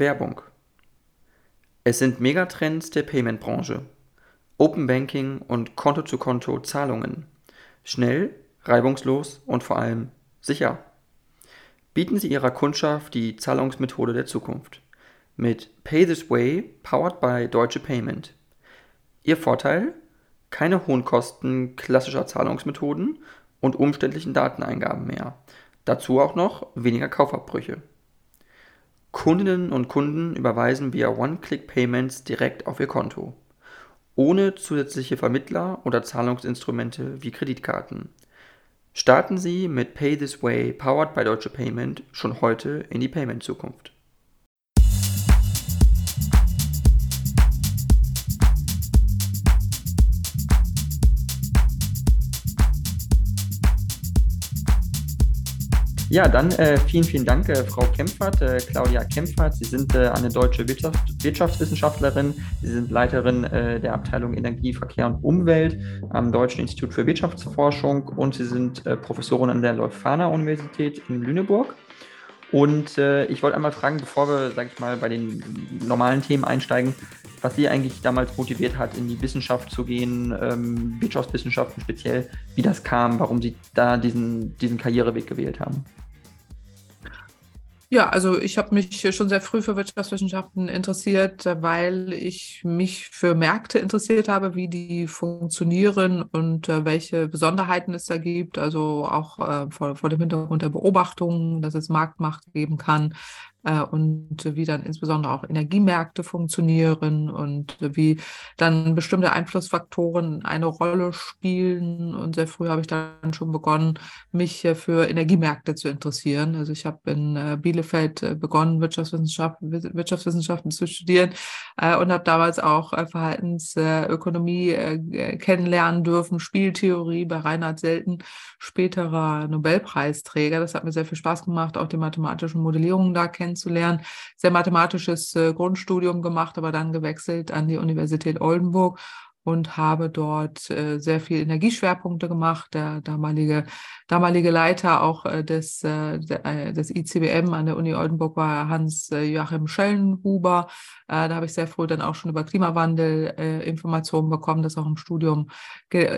Werbung. Es sind Megatrends der Payment-Branche. Open Banking und Konto-zu-Konto-Zahlungen. Schnell, reibungslos und vor allem sicher. Bieten Sie Ihrer Kundschaft die Zahlungsmethode der Zukunft. Mit Pay This Way, powered by Deutsche Payment. Ihr Vorteil? Keine hohen Kosten klassischer Zahlungsmethoden und umständlichen Dateneingaben mehr. Dazu auch noch weniger Kaufabbrüche. Kundinnen und Kunden überweisen via One-Click-Payments direkt auf ihr Konto. Ohne zusätzliche Vermittler oder Zahlungsinstrumente wie Kreditkarten. Starten Sie mit Pay This Way, powered by Deutsche Payment, schon heute in die Payment-Zukunft. Ja, dann äh, vielen, vielen Dank, äh, Frau Kempfert, äh, Claudia Kempfert. Sie sind äh, eine deutsche Wirtschaft, Wirtschaftswissenschaftlerin. Sie sind Leiterin äh, der Abteilung Energie, Verkehr und Umwelt am Deutschen Institut für Wirtschaftsforschung und Sie sind äh, Professorin an der Leuphana-Universität in Lüneburg. Und ich wollte einmal fragen, bevor wir, sag ich mal, bei den normalen Themen einsteigen, was Sie eigentlich damals motiviert hat, in die Wissenschaft zu gehen, ähm, Wirtschaftswissenschaften speziell, wie das kam, warum Sie da diesen, diesen Karriereweg gewählt haben. Ja, also ich habe mich schon sehr früh für Wirtschaftswissenschaften interessiert, weil ich mich für Märkte interessiert habe, wie die funktionieren und äh, welche Besonderheiten es da gibt. Also auch äh, vor, vor dem Hintergrund der Beobachtung, dass es Marktmacht geben kann, und wie dann insbesondere auch Energiemärkte funktionieren und wie dann bestimmte Einflussfaktoren eine Rolle spielen. Und sehr früh habe ich dann schon begonnen, mich für Energiemärkte zu interessieren. Also ich habe in äh, Bielefeld äh, begonnen, Wirtschaftswissenschaften, Wirtschaftswissenschaften zu studieren und habe damals auch Verhaltensökonomie kennenlernen dürfen, Spieltheorie bei Reinhard Selten, späterer Nobelpreisträger. Das hat mir sehr viel Spaß gemacht, auch die mathematischen Modellierungen da kennenzulernen kennenzulernen. Sehr mathematisches äh, Grundstudium gemacht, aber dann gewechselt an die Universität Oldenburg und habe dort äh, sehr viel Energieschwerpunkte gemacht. Der damalige, damalige Leiter auch äh, des, äh, äh des ICBM an der Uni Oldenburg war Hans äh, Joachim Schellenhuber. Da habe ich sehr früh dann auch schon über Klimawandel Informationen bekommen, das auch im Studium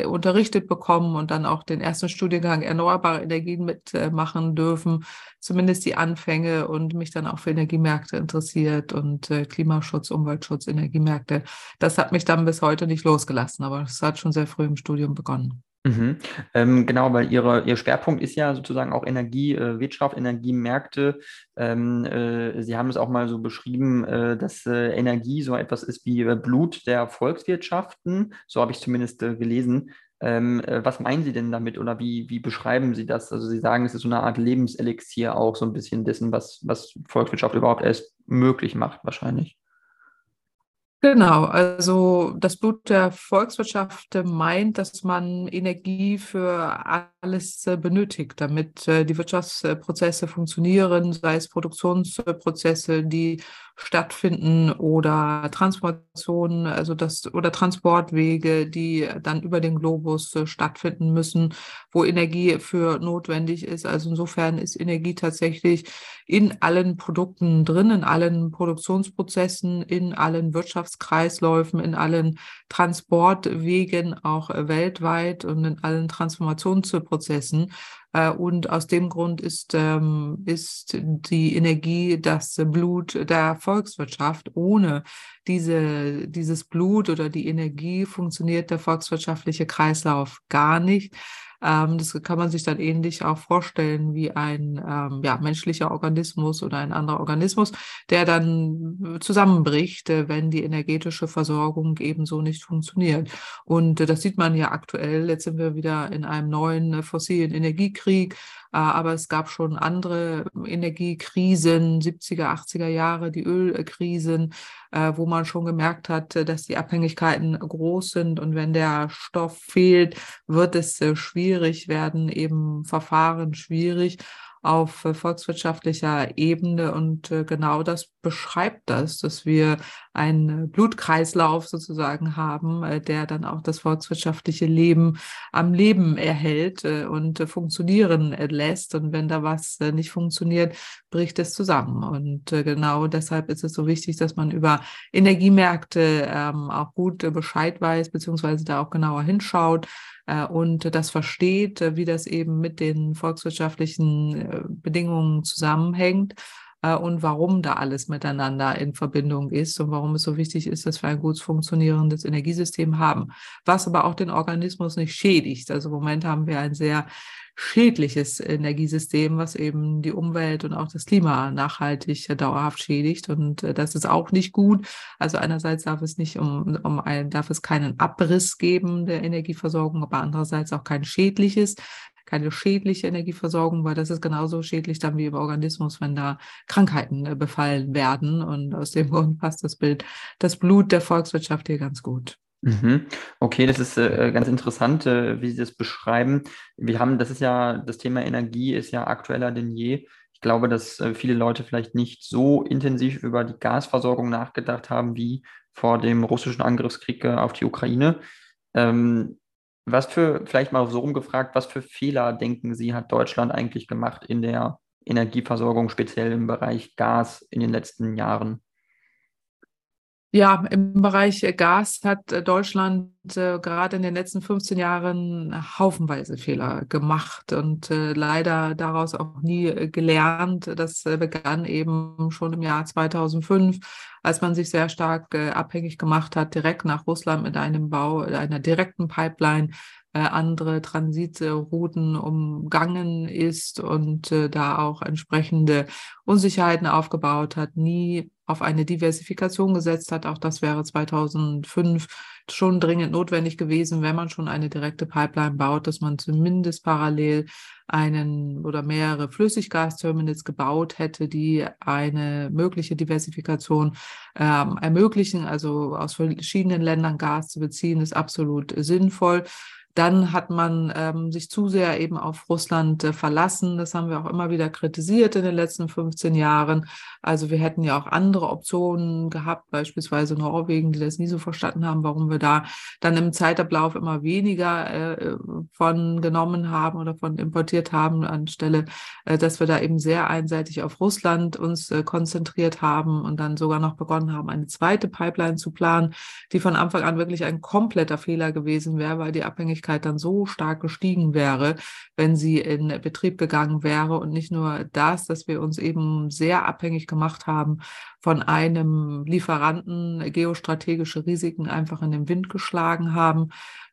unterrichtet bekommen und dann auch den ersten Studiengang Erneuerbare Energien mitmachen dürfen, zumindest die Anfänge und mich dann auch für Energiemärkte interessiert und Klimaschutz, Umweltschutz, Energiemärkte. Das hat mich dann bis heute nicht losgelassen, aber es hat schon sehr früh im Studium begonnen. Mhm. Ähm, genau, weil ihre, Ihr Schwerpunkt ist ja sozusagen auch Energiewirtschaft, äh, Energiemärkte. Ähm, äh, Sie haben es auch mal so beschrieben, äh, dass äh, Energie so etwas ist wie äh, Blut der Volkswirtschaften. So habe ich zumindest äh, gelesen. Ähm, was meinen Sie denn damit oder wie, wie beschreiben Sie das? Also Sie sagen, es ist so eine Art Lebenselixier auch so ein bisschen dessen, was, was Volkswirtschaft überhaupt erst möglich macht, wahrscheinlich. Genau, also das Blut der Volkswirtschaft meint, dass man Energie für alles äh, benötigt, damit äh, die Wirtschaftsprozesse funktionieren, sei es Produktionsprozesse, die stattfinden oder Transformationen, also das oder Transportwege, die dann über den Globus äh, stattfinden müssen, wo Energie für notwendig ist. Also insofern ist Energie tatsächlich in allen Produkten drin, in allen Produktionsprozessen, in allen Wirtschaftskreisläufen, in allen Transportwegen auch weltweit und in allen Transformationsprozessen. Äh, und aus dem Grund ist, ähm, ist die Energie das Blut der Volkswirtschaft. Ohne diese, dieses Blut oder die Energie funktioniert der volkswirtschaftliche Kreislauf gar nicht. Ähm, das kann man sich dann ähnlich auch vorstellen wie ein ähm, ja, menschlicher Organismus oder ein anderer Organismus, der dann zusammenbricht, äh, wenn die energetische Versorgung ebenso nicht funktioniert. Und äh, das sieht man ja aktuell. Jetzt sind wir wieder in einem neuen äh, fossilen Energiekrieg. Äh, aber es gab schon andere Energiekrisen, 70er, 80er Jahre, die Ölkrisen, äh, wo man schon gemerkt hat, äh, dass die Abhängigkeiten groß sind. Und wenn der Stoff fehlt, wird es schwierig werden, eben Verfahren schwierig auf volkswirtschaftlicher Ebene. Und genau das beschreibt das, dass wir einen Blutkreislauf sozusagen haben, äh, der dann auch das volkswirtschaftliche Leben am Leben erhält äh, und funktionieren lässt. Und wenn da was nicht funktioniert, bricht es zusammen. Und genau deshalb ist es so wichtig, dass man über Energiemärkte ähm, auch gut Bescheid weiß, beziehungsweise da auch genauer hinschaut und das versteht, wie das eben mit den volkswirtschaftlichen Bedingungen zusammenhängt äh, und warum da alles miteinander in Verbindung ist und warum es so wichtig ist, dass wir ein gut funktionierendes Energiesystem haben, was aber auch den Organismus nicht schädigt. Also im Moment haben wir ein sehr schädliches Energiesystem, was eben die Umwelt und auch das Klima nachhaltig äh, dauerhaft schädigt. Und äh, das ist auch nicht gut. Also einerseits darf es nicht um, um ein, darf es keinen Abriss geben der Energieversorgung, aber andererseits auch kein schädliches keine schädliche Energieversorgung, weil das ist genauso schädlich dann wie im Organismus, wenn da Krankheiten äh, befallen werden. Und aus dem Grund passt das Bild, das Blut der Volkswirtschaft hier ganz gut. Mhm. Okay, das ist äh, ganz interessant, äh, wie Sie das beschreiben. Wir haben, das ist ja, das Thema Energie ist ja aktueller denn je. Ich glaube, dass viele Leute vielleicht nicht so intensiv über die Gasversorgung nachgedacht haben wie vor dem russischen Angriffskrieg auf die Ukraine. Ähm, was für, vielleicht mal so rumgefragt, was für Fehler denken Sie, hat Deutschland eigentlich gemacht in der Energieversorgung, speziell im Bereich Gas in den letzten Jahren? Ja, im Bereich Gas hat Deutschland äh, gerade in den letzten 15 Jahren haufenweise Fehler gemacht und äh, leider daraus auch nie äh, gelernt. Das äh, begann eben schon im Jahr 2005, als man sich sehr stark äh, abhängig gemacht hat, direkt nach Russland mit einem Bau einer direkten Pipeline äh, andere Transitrouten umgangen ist und da auch entsprechende Unsicherheiten aufgebaut hat, nie auf eine Diversifikation gesetzt hat. Auch das wäre 2005 schon dringend notwendig gewesen, wenn man schon eine direkte Pipeline baut, dass man zumindest parallel einen oder mehrere Flüssiggasterminals gebaut hätte, die eine mögliche Diversifikation ähm, ermöglichen. Also aus verschiedenen Ländern Gas zu beziehen, ist absolut sinnvoll. Dann hat man ähm, sich zu sehr eben auf Russland äh, verlassen. Das haben wir auch immer wieder kritisiert in den letzten 15 Jahren. Also wir hätten ja auch andere Optionen gehabt, beispielsweise Norwegen, die das nie so verstanden haben, warum wir da dann im Zeitablauf immer weniger äh, von genommen haben oder von importiert haben, anstelle, äh, dass wir da eben sehr einseitig auf Russland uns äh, konzentriert haben und dann sogar noch begonnen haben, eine zweite Pipeline zu planen, die von Anfang an wirklich ein kompletter Fehler gewesen wäre, weil die Abhängigkeit Wahrscheinlichkeit dann so stark gestiegen wäre, wenn sie in Betrieb gegangen wäre. Und nicht nur das, dass wir uns eben sehr abhängig gemacht haben von einem Lieferanten, geostrategische Risiken einfach in den Wind geschlagen haben,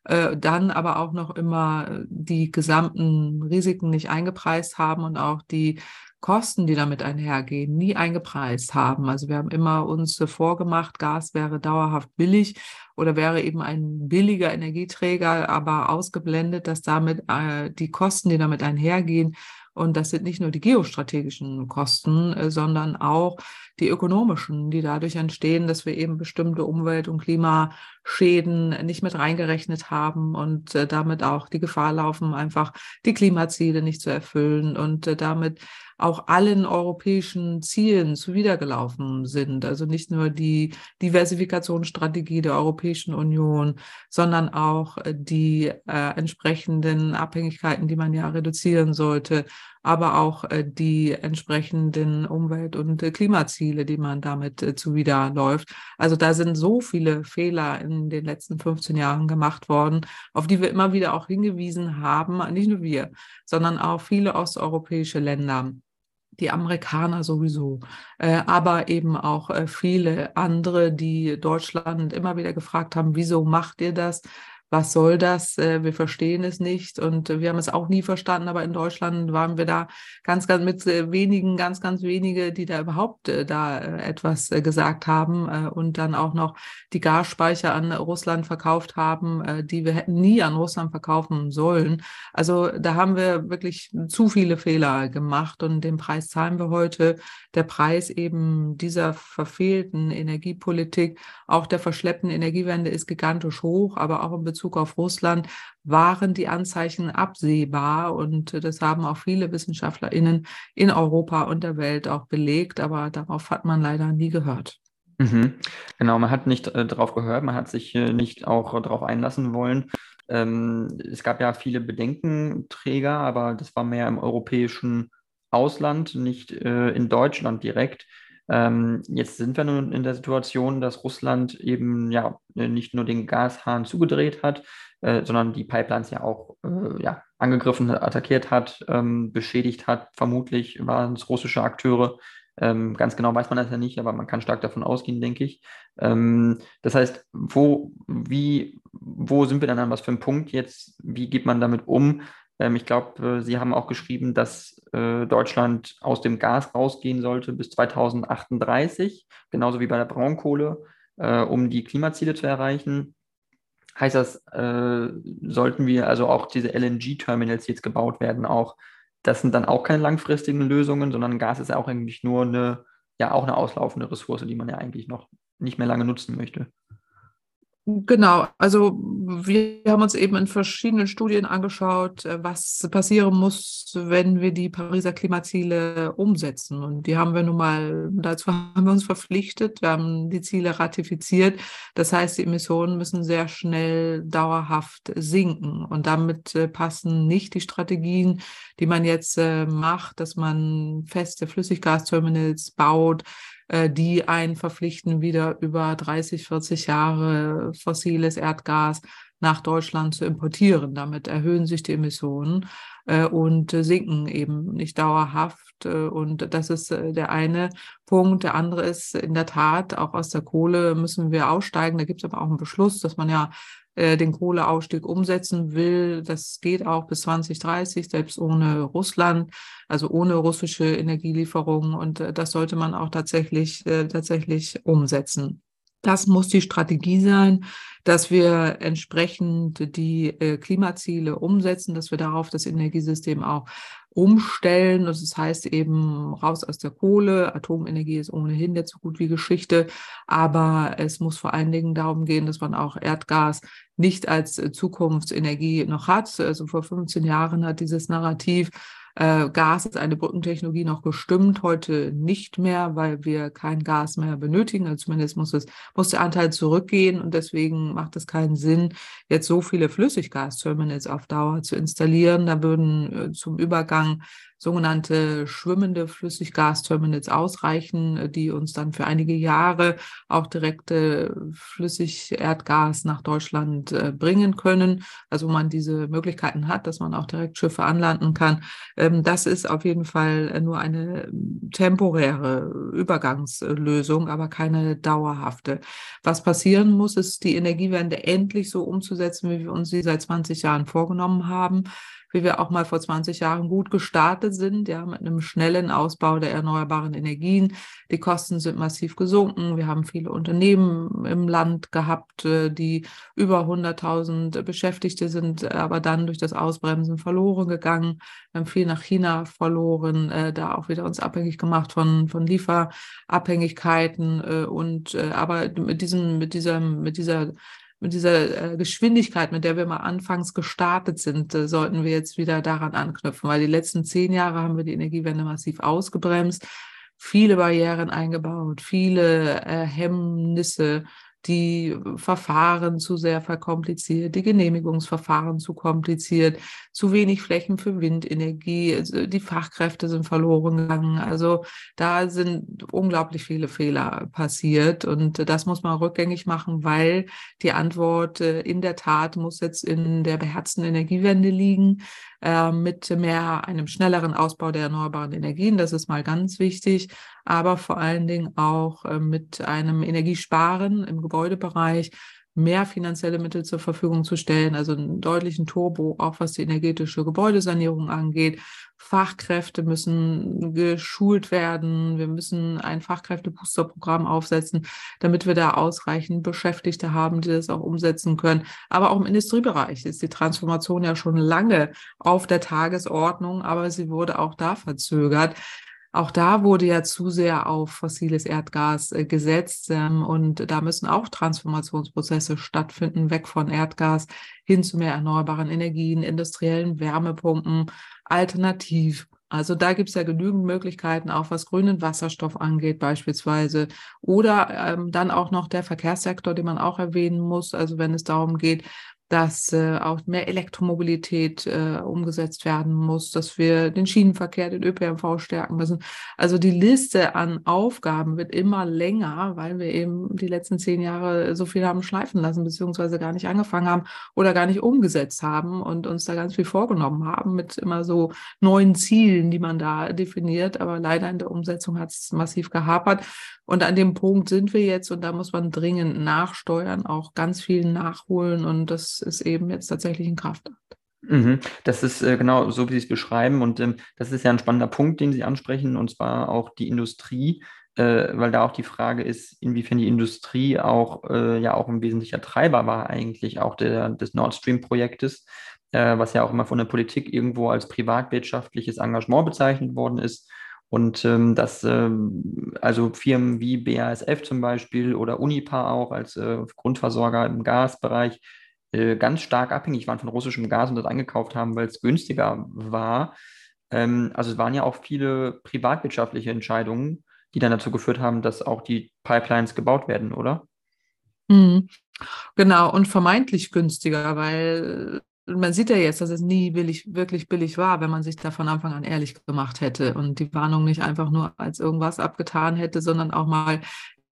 äh, dann aber auch noch immer die gesamten Risiken nicht eingepreist haben und auch die Kosten, die damit einhergehen, nie eingepreist haben. Also wir haben immer uns vorgemacht, Gas wäre dauerhaft billig oder wäre eben ein billiger Energieträger, aber ausgeblendet, dass damit äh, die Kosten, die damit einhergehen, und das sind nicht nur die geostrategischen Kosten, äh, sondern auch die ökonomischen, die dadurch entstehen, dass wir eben bestimmte Umwelt- und Klimaschäden nicht mit reingerechnet haben und äh, damit auch die Gefahr laufen, einfach die Klimaziele nicht zu erfüllen und äh, damit auch allen europäischen Zielen zuwidergelaufen sind. Also nicht nur die Diversifikationsstrategie der Europäischen Union, sondern auch äh, die äh, entsprechenden Abhängigkeiten, die man ja reduzieren sollte, aber auch äh, die entsprechenden Umwelt- und äh, Klimaziele, die man damit äh, zuwiderläuft. Also da sind so viele Fehler in den letzten 15 Jahren gemacht worden, auf die wir immer wieder auch hingewiesen haben, nicht nur wir, sondern auch viele osteuropäische Länder die Amerikaner sowieso, äh, aber eben auch äh, viele andere, die Deutschland immer wieder gefragt haben, wieso macht ihr das? Was soll das? Äh, wir verstehen es nicht und wir haben es auch nie verstanden, aber in Deutschland waren wir da ganz, ganz mit äh, wenigen, ganz, ganz wenige, die da überhaupt äh, da etwas gesagt haben und dann auch noch die Gasspeicher an Russland verkauft haben, die wir hätten nie an Russland verkaufen sollen. Also da haben wir wirklich zu viele Fehler gemacht und den Preis zahlen wir heute. Der Preis eben dieser verfehlten Energiepolitik, auch der verschleppten Energiewende ist gigantisch hoch, aber auch in Bezug Bezug auf Russland waren die Anzeichen absehbar und das haben auch viele WissenschaftlerInnen in Europa und der Welt auch belegt, aber darauf hat man leider nie gehört. Mhm. Genau, man hat nicht äh, darauf gehört, man hat sich äh, nicht auch äh, darauf einlassen wollen. Ähm, es gab ja viele Bedenkenträger, aber das war mehr im europäischen Ausland, nicht äh, in Deutschland direkt. Ähm, jetzt sind wir nun in der Situation, dass Russland eben ja nicht nur den Gashahn zugedreht hat, äh, sondern die Pipelines ja auch äh, ja, angegriffen, attackiert hat, ähm, beschädigt hat. Vermutlich waren es russische Akteure. Ähm, ganz genau weiß man das ja nicht, aber man kann stark davon ausgehen, denke ich. Ähm, das heißt, wo, wie, wo sind wir dann an was für einem Punkt jetzt? Wie geht man damit um? Ähm, ich glaube, äh, Sie haben auch geschrieben, dass äh, Deutschland aus dem Gas rausgehen sollte bis 2038, genauso wie bei der Braunkohle, äh, um die Klimaziele zu erreichen. Heißt das, äh, sollten wir also auch diese LNG-Terminals, jetzt gebaut werden, auch, das sind dann auch keine langfristigen Lösungen, sondern Gas ist ja auch eigentlich nur eine, ja auch eine auslaufende Ressource, die man ja eigentlich noch nicht mehr lange nutzen möchte. Genau, also wir haben uns eben in verschiedenen Studien angeschaut, äh, was passieren muss, wenn wir die Pariser Klimaziele umsetzen. Und die haben wir nun mal, dazu haben wir uns verpflichtet, wir haben die Ziele ratifiziert. Das heißt, die Emissionen müssen sehr schnell dauerhaft sinken. Und damit äh, passen nicht die Strategien, die man jetzt äh, macht, dass man feste Flüssiggasterminals baut, die einen verpflichten, wieder über 30, 40 Jahre fossiles Erdgas nach Deutschland zu importieren. Damit erhöhen sich die Emissionen äh, und sinken eben nicht dauerhaft. Äh, und das ist der eine Punkt. Der andere ist in der Tat, auch aus der Kohle müssen wir aussteigen. Da gibt es aber auch einen Beschluss, dass man ja den Kohleausstieg umsetzen will. Das geht auch bis 2030, selbst ohne Russland also ohne russische Energielieferungen. Und äh, das sollte man auch tatsächlich, äh, tatsächlich umsetzen. Das muss die Strategie sein, dass wir entsprechend die äh, Klimaziele umsetzen, dass wir darauf das Energiesystem auch umstellen. Das heißt eben raus aus der Kohle. Atomenergie ist ohnehin jetzt so gut wie Geschichte. Aber es muss vor allen Dingen darum gehen, dass man auch Erdgas nicht als Zukunftsenergie noch hat. Also vor 15 Jahren hat dieses Narrativ äh, Gas ist eine Brückentechnologie noch gestimmt, heute nicht mehr, weil wir kein Gas mehr benötigen. Also zumindest muss, es, muss der Anteil zurückgehen und deswegen macht es keinen Sinn, jetzt so viele Flüssiggasterminals auf Dauer zu installieren. Da würden äh, zum Übergang sogenannte schwimmende Flüssiggasterminals ausreichen, äh, die uns dann für einige Jahre auch direkte Flüssigerdgas nach Deutschland äh, bringen können. Also man diese Möglichkeiten hat, dass man auch direkt Schiffe anlanden kann. Ähm, das ist auf jeden Fall äh, nur eine temporäre Übergangslösung, aber keine dauerhafte. Was passieren muss, ist die Energiewende endlich so umzusetzen, wie wir uns sie seit 20 Jahren vorgenommen haben wie wir auch mal vor 20 Jahren gut gestartet sind, ja, mit einem schnellen Ausbau der erneuerbaren Energien. Die Kosten sind massiv gesunken. Wir haben viele Unternehmen im Land gehabt, äh, die über 100.000 Beschäftigte sind, aber dann durch das Ausbremsen verloren gegangen. Wir haben viel nach China verloren, äh, da auch wieder uns abhängig gemacht von, von Lieferabhängigkeiten äh, und aber mit diesem, mit dieser, mit dieser mit dieser äh, Geschwindigkeit, mit der wir mal anfangs gestartet sind, äh, sollten wir jetzt wieder daran anknüpfen, weil die letzten zehn Jahre haben wir die Energiewende massiv ausgebremst, viele Barrieren eingebaut, viele äh, Hemmnisse die Verfahren zu sehr verkompliziert, die Genehmigungsverfahren zu kompliziert, zu wenig Flächen für Windenergie, also die Fachkräfte sind verloren gegangen. Also da sind unglaublich viele Fehler passiert und das muss man rückgängig machen, weil die Antwort äh, in der Tat muss jetzt in der beherzten Energiewende liegen äh, mit mehr einem schnelleren Ausbau der erneuerbaren Energien. Das ist mal ganz wichtig, aber vor allen Dingen auch äh, mit einem Energiesparen im Gebäudebereich mehr finanzielle Mittel zur Verfügung zu stellen, also einen deutlichen Turbo, auch was die energetische Gebäudesanierung angeht. Fachkräfte müssen geschult werden. Wir müssen ein Fachkräfteboosterprogramm aufsetzen, damit wir da ausreichend Beschäftigte haben, die das auch umsetzen können. Aber auch im Industriebereich ist die Transformation ja schon lange auf der Tagesordnung, aber sie wurde auch da verzögert. Auch da wurde ja zu sehr auf fossiles Erdgas äh, gesetzt ähm, und da müssen auch Transformationsprozesse stattfinden, weg von Erdgas hin zu mehr erneuerbaren Energien, industriellen Wärmepumpen, alternativ Also da gibt es ja genügend Möglichkeiten, auch was grünen Wasserstoff angeht beispielsweise. Oder ähm, dann auch noch der Verkehrssektor, den man auch erwähnen muss. Also wenn es darum geht, dass äh, auch mehr Elektromobilität äh, umgesetzt werden muss, dass wir den Schienenverkehr, den ÖPNV stärken müssen. Also die Liste an Aufgaben wird immer länger, weil wir eben die letzten zehn Jahre so viel haben schleifen lassen, beziehungsweise gar nicht angefangen haben oder gar nicht umgesetzt haben und uns da ganz viel vorgenommen haben mit immer so neuen Zielen, die man da definiert. Aber leider in der Umsetzung hat es massiv gehapert. Und an dem Punkt sind wir jetzt und da muss man dringend nachsteuern, auch ganz viel nachholen und das ist eben jetzt tatsächlich ein Kraftakt. Mhm. Das ist äh, genau so, wie Sie es beschreiben und ähm, das ist ja ein spannender Punkt, den Sie ansprechen und zwar auch die Industrie, äh, weil da auch die Frage ist, inwiefern die Industrie auch äh, ja auch ein wesentlicher Treiber war eigentlich auch der, des Nord Stream Projektes, äh, was ja auch immer von der Politik irgendwo als privatwirtschaftliches Engagement bezeichnet worden ist. Und ähm, dass ähm, also Firmen wie BASF zum Beispiel oder Unipa auch als äh, Grundversorger im Gasbereich äh, ganz stark abhängig waren von russischem Gas und das eingekauft haben, weil es günstiger war. Ähm, also es waren ja auch viele privatwirtschaftliche Entscheidungen, die dann dazu geführt haben, dass auch die Pipelines gebaut werden, oder? Mhm. Genau, und vermeintlich günstiger, weil man sieht ja jetzt, dass es nie billig, wirklich billig war, wenn man sich da von Anfang an ehrlich gemacht hätte und die Warnung nicht einfach nur als irgendwas abgetan hätte, sondern auch mal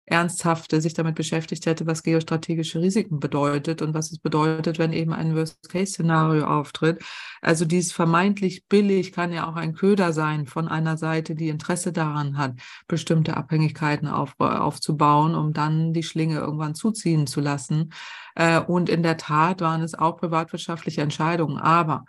ernsthaft sich damit beschäftigt hätte, was geostrategische Risiken bedeutet und was es bedeutet, wenn eben ein Worst-Case-Szenario auftritt. Also dies vermeintlich billig kann ja auch ein Köder sein von einer Seite, die Interesse daran hat, bestimmte Abhängigkeiten auf, aufzubauen, um dann die Schlinge irgendwann zuziehen zu lassen. Äh, und in der Tat waren es auch privatwirtschaftliche Entscheidungen. Aber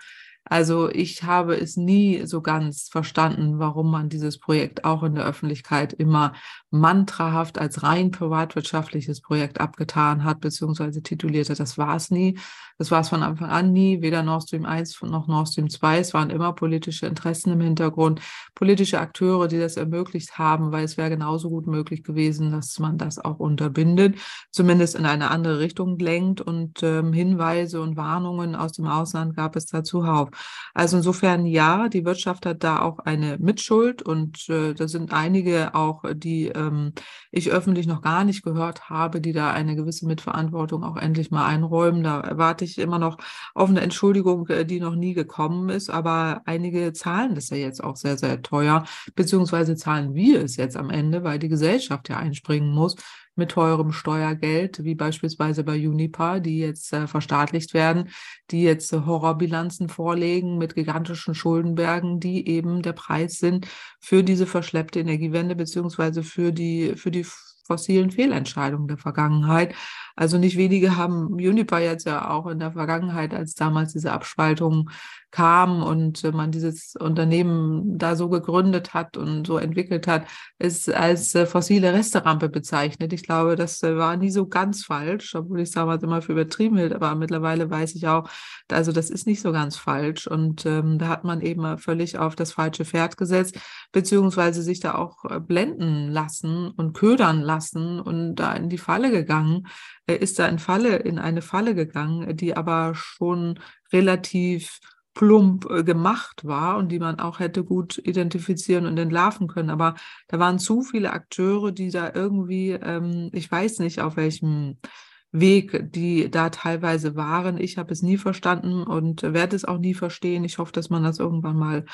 also ich habe es nie so ganz verstanden, warum man dieses Projekt auch in der Öffentlichkeit immer mantrahaft als rein privatwirtschaftliches Projekt abgetan hat, beziehungsweise titulierte. Das war es nie. Das war es von Anfang an nie, weder Nord Stream 1 noch Nord Stream 2. Es waren immer politische Interessen im Hintergrund, politische Akteure, die das ermöglicht haben, weil es wäre genauso gut möglich gewesen, dass man das auch unterbindet, zumindest in eine andere Richtung lenkt und ähm, Hinweise und Warnungen aus dem Ausland gab es dazu auf. Also insofern ja, die Wirtschaft hat da auch eine Mitschuld und äh, da sind einige auch, die ähm, ich öffentlich noch gar nicht gehört habe, die da eine gewisse Mitverantwortung auch endlich mal einräumen. Da erwarte ich immer noch auf eine Entschuldigung, äh, die noch nie gekommen ist, aber einige zahlen das ja jetzt auch sehr, sehr teuer, beziehungsweise zahlen wir es jetzt am Ende, weil die Gesellschaft ja einspringen muss mit teurem Steuergeld, wie beispielsweise bei Unipa, die jetzt äh, verstaatlicht werden, die jetzt äh, Horrorbilanzen vorlegen mit gigantischen Schuldenbergen, die eben der Preis sind für diese verschleppte Energiewende beziehungsweise für die, für die fossilen Fehlentscheidungen der Vergangenheit. Also nicht wenige haben Uniper jetzt ja auch in der Vergangenheit, als damals diese Abspaltung kam und man dieses Unternehmen da so gegründet hat und so entwickelt hat, ist als äh, fossile Resterampe bezeichnet. Ich glaube, das äh, war nie so ganz falsch, obwohl ich es damals immer für übertrieben hielt, aber mittlerweile weiß ich auch, also das ist nicht so ganz falsch und ähm, da hat man eben völlig auf das falsche Pferd gesetzt, beziehungsweise sich da auch äh, blenden lassen und ködern lassen und da in die Falle gegangen, er ist da in Falle, in eine Falle gegangen, die aber schon relativ plump äh, gemacht war und die man auch hätte gut identifizieren und entlarven können. Aber da waren zu viele Akteure, die da irgendwie, ähm, ich weiß nicht, auf welchem Weg, die da teilweise waren. Ich habe es nie verstanden und werde es auch nie verstehen. Ich hoffe, dass man das irgendwann mal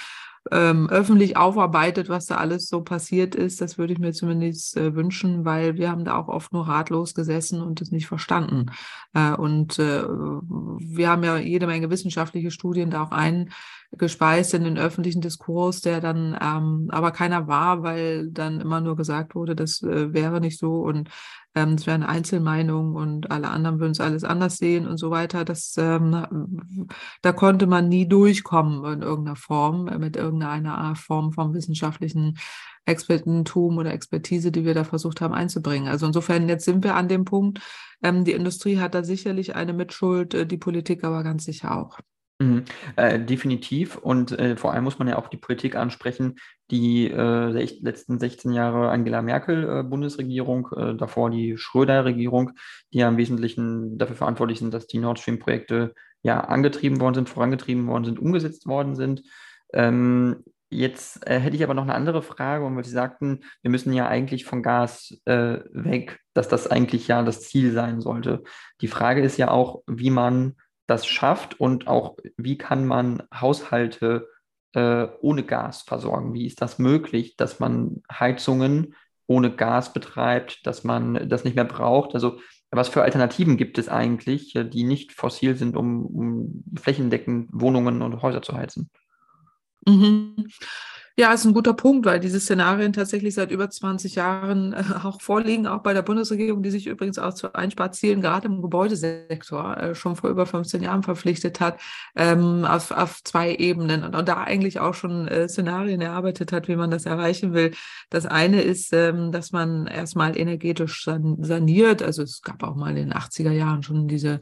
ähm, öffentlich aufarbeitet, was da alles so passiert ist. Das würde ich mir zumindest äh, wünschen, weil wir haben da auch oft nur ratlos gesessen und es nicht verstanden. Äh, und äh, wir haben ja jede Menge wissenschaftliche Studien da auch eingespeist in den öffentlichen Diskurs, der dann ähm, aber keiner war, weil dann immer nur gesagt wurde, das äh, wäre nicht so und ähm, es wäre eine Einzelmeinung und alle anderen würden es alles anders sehen und so weiter. Das, ähm, da konnte man nie durchkommen in irgendeiner Form, mit irgendeiner Form vom wissenschaftlichen Expertentum oder Expertise, die wir da versucht haben einzubringen. Also insofern, jetzt sind wir an dem Punkt, ähm, die Industrie hat da sicherlich eine Mitschuld, äh, die Politik aber ganz sicher auch. Mhm. Äh, definitiv. Und äh, vor allem muss man ja auch die Politik ansprechen, die äh, letzten 16 Jahre Angela Merkel äh, Bundesregierung, äh, davor die Schröder-Regierung, die ja im Wesentlichen dafür verantwortlich sind, dass die Nord Stream-Projekte ja angetrieben worden sind, vorangetrieben worden sind, umgesetzt worden sind. Ähm, Jetzt äh, hätte ich aber noch eine andere Frage, weil Sie sagten, wir müssen ja eigentlich von Gas weg, dass das eigentlich ja das Ziel sein sollte. Die Frage ist ja auch, wie man das schafft und auch, wie kann man Haushalte äh, ohne Gas versorgen? Wie ist das möglich, dass man Heizungen ohne Gas betreibt, dass man das nicht mehr braucht? Also was für Alternativen gibt es eigentlich, äh, die nicht fossil sind, um, um flächendeckend Wohnungen und Häuser zu heizen? Mhm. Ja, ist ein guter Punkt, weil diese Szenarien tatsächlich seit über 20 Jahren äh, auch vorliegen, auch bei der Bundesregierung, die sich übrigens auch zu Einsparzielen gerade im Gebäudesektor äh, schon vor über 15 Jahren verpflichtet hat, ähm, auf, auf zwei Ebenen und, und da eigentlich auch schon äh, Szenarien erarbeitet hat, wie man das erreichen will. Das eine ist, ähm, dass man erstmal energetisch san saniert. Also es gab auch mal in den 80er Jahren schon diese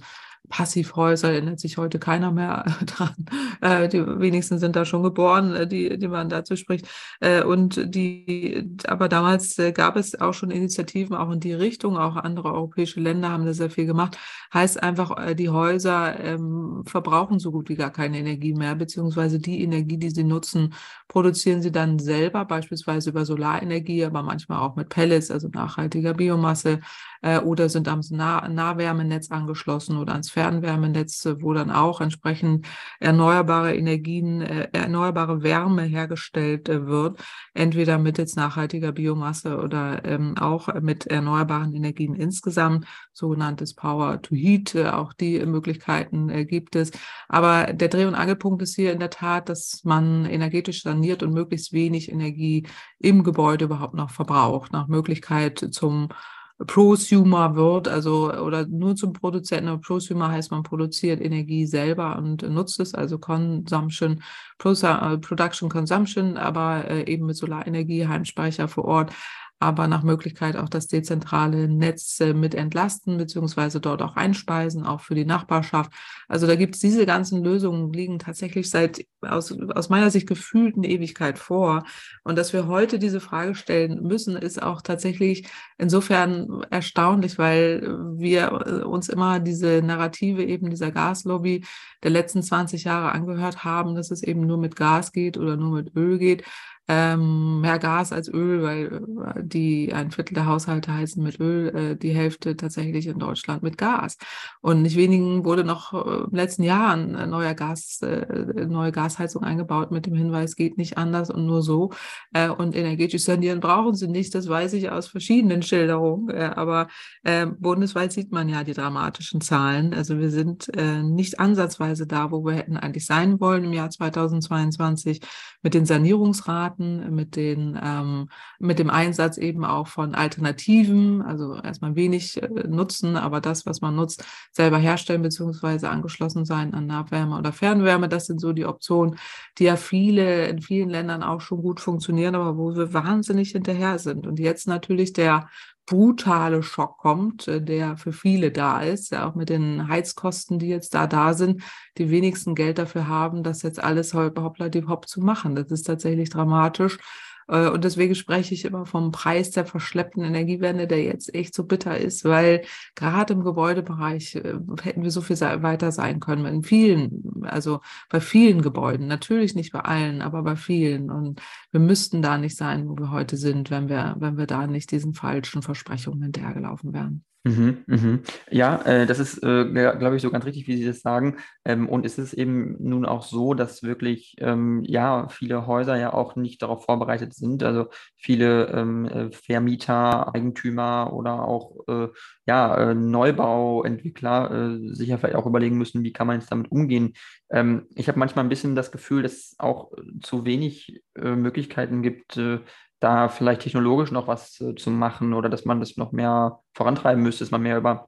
Passivhäuser erinnert sich heute keiner mehr dran. Äh, die wenigsten sind da schon geboren, äh, die, die man dazu spricht. Äh, und die, aber damals äh, gab es auch schon Initiativen auch in die Richtung. Auch andere europäische Länder haben da sehr viel gemacht. Heißt einfach, äh, die Häuser ähm, verbrauchen so gut wie gar keine Energie mehr, beziehungsweise die Energie, die sie nutzen, produzieren sie dann selber, beispielsweise über Solarenergie, aber manchmal auch mit Pellets, also nachhaltiger Biomasse äh, oder sind am nah Nahwärmenetz angeschlossen oder ans Fernwärmenetz, wo dann auch entsprechend erneuerbare Energien, äh, erneuerbare Wärme hergestellt äh, wird, entweder mittels nachhaltiger Biomasse oder ähm, auch mit erneuerbaren Energien insgesamt, sogenanntes Power to Heat, äh, auch die Möglichkeiten äh, gibt es. Aber der Dreh- und Angelpunkt ist hier in der Tat, dass man energetisch saniert und möglichst wenig Energie im Gebäude überhaupt noch verbraucht, nach Möglichkeit zum Prosumer wird, also oder nur zum Produzenten. Prosumer heißt, man produziert Energie selber und nutzt es, also Consumption, äh, Production Consumption, aber äh, eben mit Solarenergie, Heimspeicher vor Ort aber nach Möglichkeit auch das dezentrale Netz mit entlasten, beziehungsweise dort auch einspeisen, auch für die Nachbarschaft. Also da gibt es diese ganzen Lösungen, liegen tatsächlich seit aus, aus meiner Sicht gefühlten Ewigkeit vor. Und dass wir heute diese Frage stellen müssen, ist auch tatsächlich insofern erstaunlich, weil wir uns immer diese Narrative eben dieser Gaslobby der letzten 20 Jahre angehört haben, dass es eben nur mit Gas geht oder nur mit Öl geht ähm, mehr Gas als Öl, weil äh, die ein Viertel der Haushalte heizen mit Öl, äh, die Hälfte tatsächlich in Deutschland mit Gas. Und nicht wenigen wurde noch äh, im letzten Jahr ein neuer Gas, äh, neue Gasheizung eingebaut mit dem Hinweis, geht nicht anders und nur so. Äh, und energetisch sanieren brauchen sie nicht, das weiß ich aus verschiedenen Schilderungen. Äh, aber äh, bundesweit sieht man ja die dramatischen Zahlen. Also wir sind äh, nicht ansatzweise da, wo wir hätten eigentlich sein wollen im Jahr 2022 mit den Sanierungsraten Daten, mit, den, ähm, mit dem Einsatz eben auch von Alternativen, also erstmal wenig äh, nutzen, aber das, was man nutzt, selber herstellen beziehungsweise angeschlossen sein an Nahwärme oder Fernwärme. Das sind so die Optionen, die ja viele in vielen Ländern auch schon gut funktionieren, aber wo wir wahnsinnig hinterher sind. Und jetzt natürlich der brutale Schock kommt, äh, der für viele da ist, ja, auch mit den Heizkosten, die jetzt da da sind, die wenigsten Geld dafür haben, das jetzt alles hoppla die hopp zu machen. Das ist tatsächlich dramatisch. Äh, und deswegen spreche ich immer vom Preis der verschleppten Energiewende, der jetzt echt so bitter ist, weil gerade im Gebäudebereich äh, hätten wir so viel weiter sein können. In vielen, also bei vielen Gebäuden, natürlich nicht bei allen, aber bei vielen. Und wir müssten da nicht sein, wo wir heute sind, wenn wir, wenn wir da nicht diesen falschen Versprechungen hinterhergelaufen wären. Mhm, mhm. Ja, äh, das ist, äh, glaube ich, so ganz richtig, wie Sie das sagen. Ähm, und ist es eben nun auch so, dass wirklich, ähm, ja, viele Häuser ja auch nicht darauf vorbereitet sind. Also viele ähm, äh, Vermieter, Eigentümer oder auch, äh, ja, äh, Neubauentwickler äh, sich ja vielleicht auch überlegen müssen, wie kann man jetzt damit umgehen. Ähm, ich habe manchmal ein bisschen das Gefühl, dass es auch zu wenig Möglichkeiten gibt, da vielleicht technologisch noch was äh, zu machen oder dass man das noch mehr vorantreiben müsste, dass man mehr über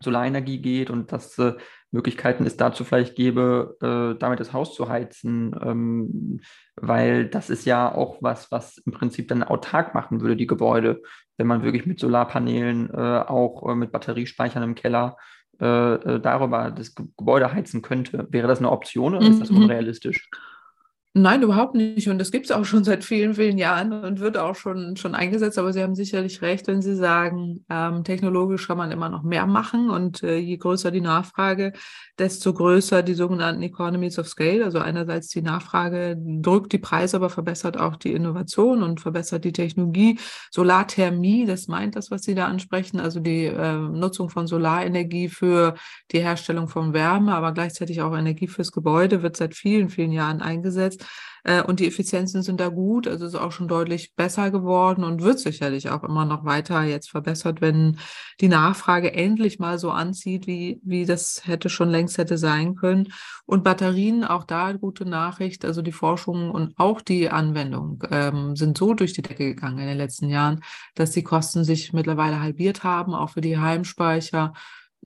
Solarenergie geht und dass äh, Möglichkeiten es dazu vielleicht gäbe, äh, damit das Haus zu heizen, ähm, weil das ist ja auch was, was im Prinzip dann autark machen würde, die Gebäude, wenn man wirklich mit Solarpanelen, äh, auch äh, mit Batteriespeichern im Keller äh, darüber das Gebäude heizen könnte. Wäre das eine Option oder ist das mhm. unrealistisch? Nein, überhaupt nicht. Und das gibt es auch schon seit vielen, vielen Jahren und wird auch schon, schon eingesetzt. Aber Sie haben sicherlich recht, wenn Sie sagen, ähm, technologisch kann man immer noch mehr machen. Und äh, je größer die Nachfrage, desto größer die sogenannten Economies of Scale. Also einerseits die Nachfrage drückt die Preise, aber verbessert auch die Innovation und verbessert die Technologie. Solarthermie, das meint das, was Sie da ansprechen, also die äh, Nutzung von Solarenergie für die Herstellung von Wärme, aber gleichzeitig auch Energie fürs Gebäude, wird seit vielen, vielen Jahren eingesetzt. Äh, und die Effizienzen sind da gut, also ist auch schon deutlich besser geworden und wird sicherlich auch immer noch weiter jetzt verbessert, wenn die Nachfrage endlich mal so anzieht, wie, wie das hätte schon längst hätte sein können. Und Batterien, auch da gute Nachricht, also die Forschung und auch die Anwendung ähm, sind so durch die Decke gegangen in den letzten Jahren, dass die Kosten sich mittlerweile halbiert haben, auch für die Heimspeicher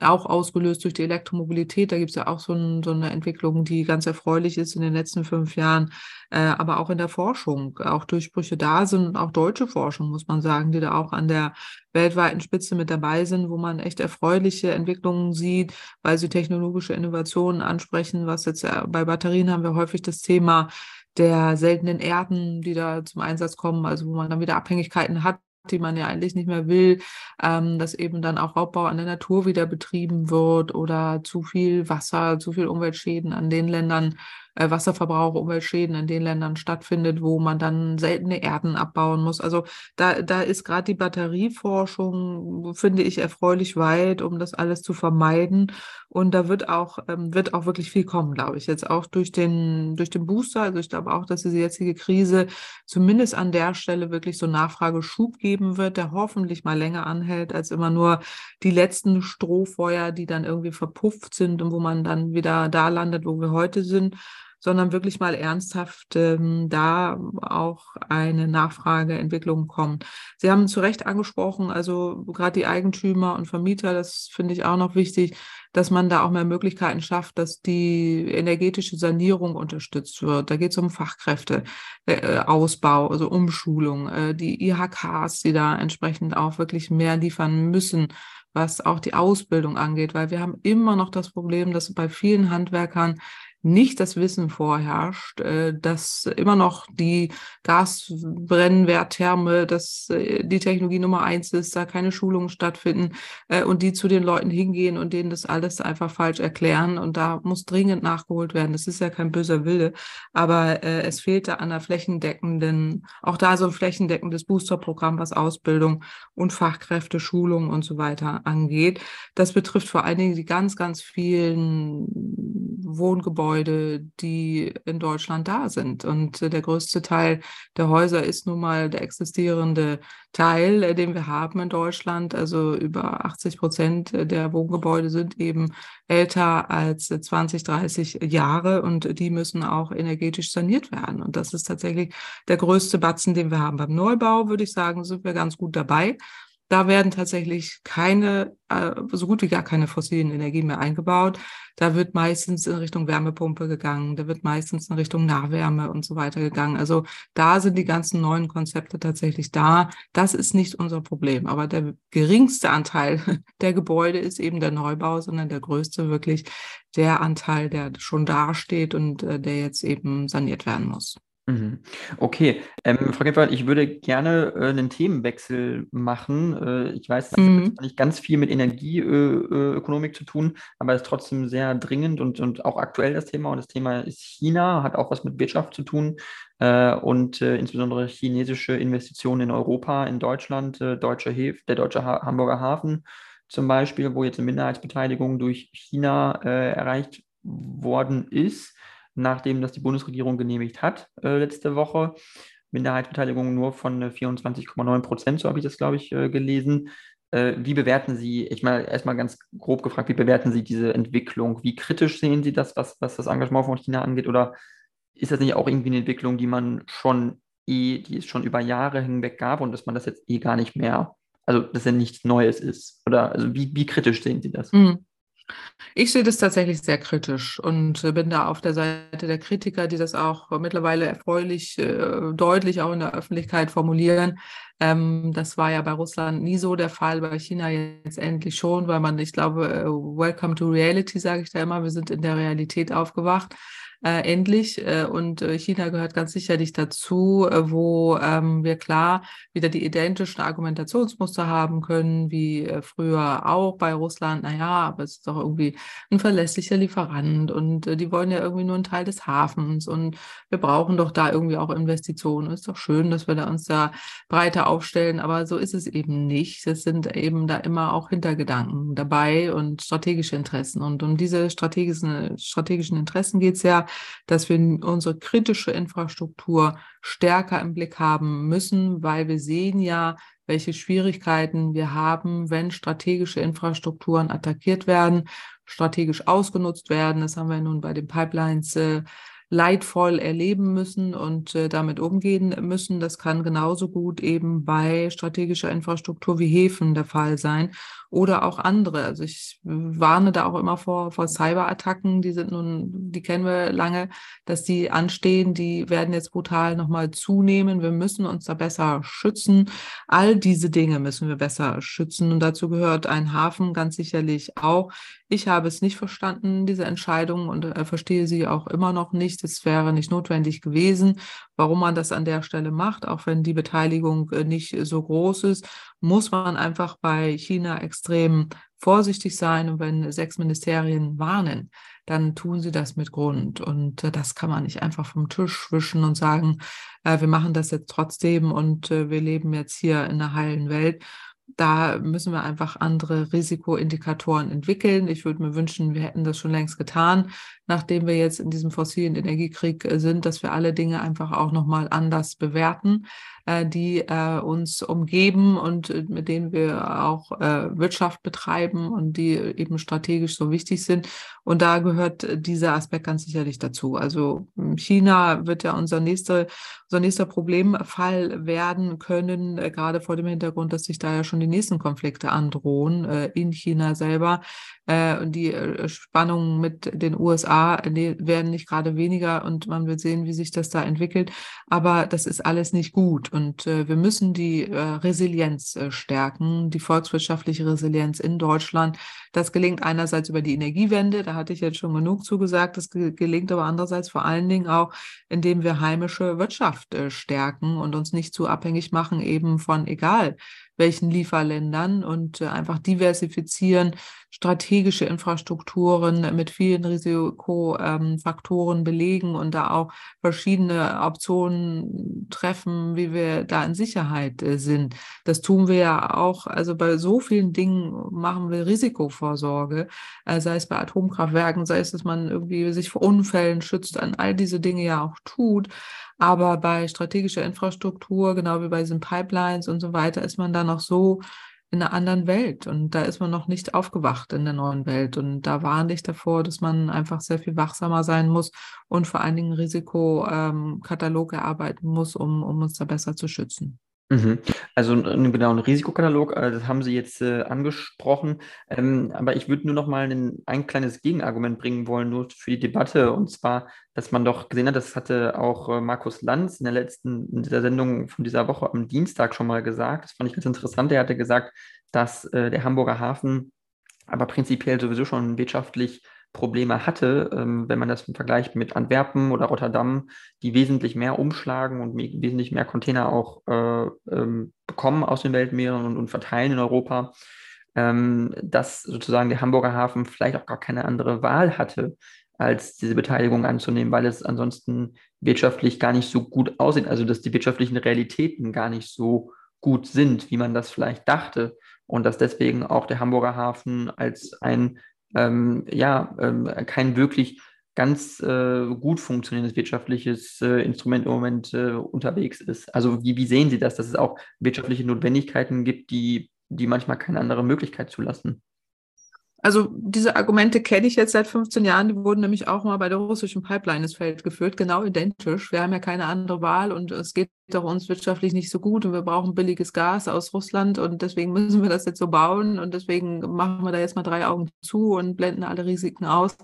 auch ausgelöst durch die Elektromobilität. Da gibt es ja auch so, ein, so, eine Entwicklung, die ganz erfreulich ist in den letzten fünf Jahren, äh, aber auch in der Forschung, auch Durchbrüche da sind, auch deutsche Forschung, muss man sagen, die da auch an der weltweiten Spitze mit dabei sind, wo man echt erfreuliche Entwicklungen sieht, weil sie technologische Innovationen ansprechen. Was jetzt äh, bei Batterien haben wir häufig das Thema der seltenen Erden, die da zum Einsatz kommen, also wo man dann wieder Abhängigkeiten hat die man ja eigentlich nicht mehr will, ähm, dass eben dann auch Raubbau an der Natur wieder betrieben wird oder zu viel Wasser, zu viel Umweltschäden an den Ländern äh, Wasserverbrauch, Umweltschäden in den Ländern stattfindet, wo man dann seltene Erden abbauen muss. Also da, da ist gerade die Batterieforschung, finde ich, erfreulich weit, um das alles zu vermeiden. Und da wird auch, ähm, wird auch wirklich viel kommen, glaube ich. Jetzt auch durch den, durch den Booster. Also ich glaube auch, dass diese jetzige Krise zumindest an der Stelle wirklich so Nachfrageschub geben wird, der hoffentlich mal länger anhält, als immer nur die letzten Strohfeuer, die dann irgendwie verpufft sind und wo man dann wieder da landet, wo wir heute sind sondern wirklich mal ernsthaft ähm, da auch eine Nachfrageentwicklung kommt. Sie haben zu Recht angesprochen, also gerade die Eigentümer und Vermieter, das finde ich auch noch wichtig, dass man da auch mehr Möglichkeiten schafft, dass die energetische Sanierung unterstützt wird. Da geht es um Fachkräfteausbau, äh, also Umschulung, äh, die IHKs, die da entsprechend auch wirklich mehr liefern müssen was auch die Ausbildung angeht, weil wir haben immer noch das Problem, dass bei vielen Handwerkern nicht das Wissen vorherrscht, äh, dass immer noch die Gasbrennwerttherme, dass äh, die Technologie Nummer eins ist, da keine Schulungen stattfinden äh, und die zu den Leuten hingehen und denen das alles einfach falsch erklären. Und da muss dringend nachgeholt werden. Das ist ja kein böser Wille, aber es fehlte an einer flächendeckenden, auch da so ein flächendeckendes Boosterprogramm, was Ausbildung und Fachkräfte, Schulung und so weiter angeht. Das betrifft vor allen Dingen die ganz, ganz vielen Wohngebäude, die in Deutschland da sind. Und der größte Teil der Häuser ist nun mal der existierende Teil, äh, den wir haben in Deutschland. Also über 80 Prozent der Wohngebäude sind eben älter als 20, 30 Jahre und die müssen auch energetisch saniert werden. Und das ist tatsächlich der größte Batzen, den wir haben. Beim Neubau würde ich sagen, sind wir ganz gut dabei. Da werden tatsächlich keine, äh, so gut wie gar keine fossilen Energien mehr eingebaut. Da wird meistens in Richtung Wärmepumpe gegangen, da wird meistens in Richtung Nahwärme und so weiter gegangen. Also da sind die ganzen neuen Konzepte tatsächlich da. Das ist nicht unser Problem. Aber der geringste Anteil der Gebäude ist eben der Neubau, sondern der größte wirklich der Anteil, der schon dasteht und äh, der jetzt eben saniert werden muss. Mhm. Okay, ähm, Frau Gebhardt, ich würde gerne äh, einen Themenwechsel machen. Äh, ich weiß, das mhm. hat nicht ganz viel mit Energieökonomik äh, zu tun, aber es ist trotzdem sehr dringend und, und auch aktuell das Thema. Und das Thema ist China, hat auch was mit Wirtschaft zu tun äh, und äh, insbesondere chinesische Investitionen in Europa, in Deutschland, äh, deutsche Hef der deutsche ha Hamburger Hafen zum Beispiel, wo jetzt eine Minderheitsbeteiligung durch China erreicht worden ist nachdem das die Bundesregierung genehmigt hat äh, letzte Woche. Minderheitsbeteiligung nur von 24,9 äh, Prozent, so habe ich das, glaube ich, äh, gelesen. Äh, wie bewerten Sie, ich meine, erstmal ganz grob gefragt, wie bewerten Sie diese Entwicklung? Wie kritisch sehen Sie das, was, was das Engagement von China angeht? Oder ist das nicht auch irgendwie eine Entwicklung, die man schon eh, die es schon über Jahre hinweg gab und dass man das jetzt eh gar nicht mehr, also dass ja nichts Neues ist? Oder also wie, wie kritisch sehen Sie das? Mhm. Ich sehe das tatsächlich sehr kritisch und äh, bin da auf der Seite der Kritiker, die das auch mittlerweile erfreulich äh, deutlich auch in der Öffentlichkeit formulieren. Ähm, das war ja bei Russland nie so der Fall, bei China jetzt endlich schon, weil man, ich glaube, äh, Welcome to Reality, sage ich da immer, wir sind in der Realität aufgewacht. Äh, endlich. Äh, und äh, China gehört ganz sicherlich dazu, äh, wo ähm, wir klar wieder die identischen Argumentationsmuster haben können, wie äh, früher auch bei Russland. Naja, aber es ist doch irgendwie ein verlässlicher Lieferant und äh, die wollen ja irgendwie nur einen Teil des Hafens und wir brauchen doch da irgendwie auch Investitionen. Ist doch schön, dass wir da uns da breiter aufstellen, aber so ist es eben nicht. Es sind eben da immer auch Hintergedanken dabei und strategische Interessen. Und um diese strategischen, strategischen Interessen geht es ja, dass wir unsere kritische Infrastruktur stärker im Blick haben müssen, weil wir sehen ja, welche Schwierigkeiten wir haben, wenn strategische Infrastrukturen attackiert werden, strategisch ausgenutzt werden. Das haben wir nun bei den Pipelines äh, leidvoll erleben müssen und äh, damit umgehen müssen. Das kann genauso gut eben bei strategischer Infrastruktur wie Häfen der Fall sein oder auch andere. Also ich warne da auch immer vor, vor Cyberattacken. Die sind nun, die kennen wir lange, dass die anstehen. Die werden jetzt brutal nochmal zunehmen. Wir müssen uns da besser schützen. All diese Dinge müssen wir besser schützen. Und dazu gehört ein Hafen ganz sicherlich auch. Ich habe es nicht verstanden, diese Entscheidung, und äh, verstehe sie auch immer noch nicht. Es wäre nicht notwendig gewesen, warum man das an der Stelle macht, auch wenn die Beteiligung äh, nicht so groß ist, muss man einfach bei China extrem vorsichtig sein. Und wenn sechs Ministerien warnen, dann tun sie das mit Grund. Und äh, das kann man nicht einfach vom Tisch wischen und sagen, äh, wir machen das jetzt trotzdem und äh, wir leben jetzt hier in einer heilen Welt da müssen wir einfach andere Risikoindikatoren entwickeln. Ich würde mir wünschen, wir hätten das schon längst getan, nachdem wir jetzt in diesem fossilen Energiekrieg äh, sind, dass wir alle Dinge einfach auch nochmal anders bewerten die äh, uns umgeben und äh, mit denen wir auch äh, Wirtschaft betreiben und die eben strategisch so wichtig sind. Und da gehört dieser Aspekt ganz sicherlich dazu. Also hm, China wird ja unser, nächste, unser nächster Problemfall werden können, äh, gerade vor dem Hintergrund, dass sich da ja schon die nächsten Konflikte androhen äh, in China selber. Äh, die äh, Spannungen mit den USA werden nicht gerade weniger und man wird sehen, wie sich das da entwickelt. Aber das ist alles nicht gut und äh, wir müssen die Resilienz stärken, die volkswirtschaftliche Resilienz in Deutschland. Das gelingt einerseits über die Energiewende, da hatte ich jetzt schon genug zugesagt. Das gelingt aber andererseits vor allen Dingen auch, indem wir heimische Wirtschaft stärken und uns nicht zu abhängig machen eben von egal welchen Lieferländern und einfach diversifizieren, strategische Infrastrukturen mit vielen Risikofaktoren ähm, belegen und da auch verschiedene Optionen treffen, wie wir da in Sicherheit äh, sind. Das tun wir ja auch, also bei so vielen Dingen machen wir Risikovorsorge, äh, sei es bei Atomkraftwerken, sei es, dass man irgendwie sich vor Unfällen schützt, an all diese Dinge ja auch tut. Aber bei strategischer Infrastruktur, genau wie bei diesen Pipelines und so weiter, ist man da noch so in einer anderen Welt und da ist man noch nicht aufgewacht in der neuen Welt und da warne ich davor, dass man einfach sehr viel wachsamer sein muss und vor allen Dingen Risikokatalog ähm, erarbeiten muss, um, um uns da besser zu schützen. Mhm. Also genau, ein Risikokatalog, äh, das haben Sie jetzt äh, angesprochen. Ähm, aber ich würde nur noch mal ein, ein kleines Gegenargument bringen wollen, nur für die Debatte. Und zwar, dass man doch gesehen hat, das hatte auch äh, Markus Lanz in der letzten, in der Sendung von dieser Woche am Dienstag schon mal gesagt. Das fand ich ganz interessant. Er hatte gesagt, dass äh, der Hamburger Hafen aber prinzipiell sowieso schon wirtschaftlich Probleme hatte, ähm, wenn man das vergleicht mit Antwerpen oder Rotterdam, die wesentlich mehr umschlagen und wesentlich mehr Container auch äh, ähm, bekommen aus den Weltmeeren und, und verteilen in Europa, ähm, dass sozusagen der Hamburger Hafen vielleicht auch gar keine andere Wahl hatte, als diese Beteiligung anzunehmen, weil es ansonsten wirtschaftlich gar nicht so gut aussieht, also dass die wirtschaftlichen Realitäten gar nicht so gut sind, wie man das vielleicht dachte. Und dass deswegen auch der Hamburger Hafen als ein ähm, ja, ähm, kein wirklich ganz äh, gut funktionierendes wirtschaftliches äh, Instrument im Moment äh, unterwegs ist. Also wie, wie sehen Sie das, dass es auch wirtschaftliche Notwendigkeiten gibt, die, die manchmal keine andere Möglichkeit zulassen? Also diese Argumente kenne ich jetzt seit 15 Jahren. Die wurden nämlich auch mal bei der russischen Pipeline ins Feld geführt, genau identisch. Wir haben ja keine andere Wahl und es geht doch uns wirtschaftlich nicht so gut und wir brauchen billiges Gas aus Russland und deswegen müssen wir das jetzt so bauen und deswegen machen wir da jetzt mal drei Augen zu und blenden alle Risiken aus.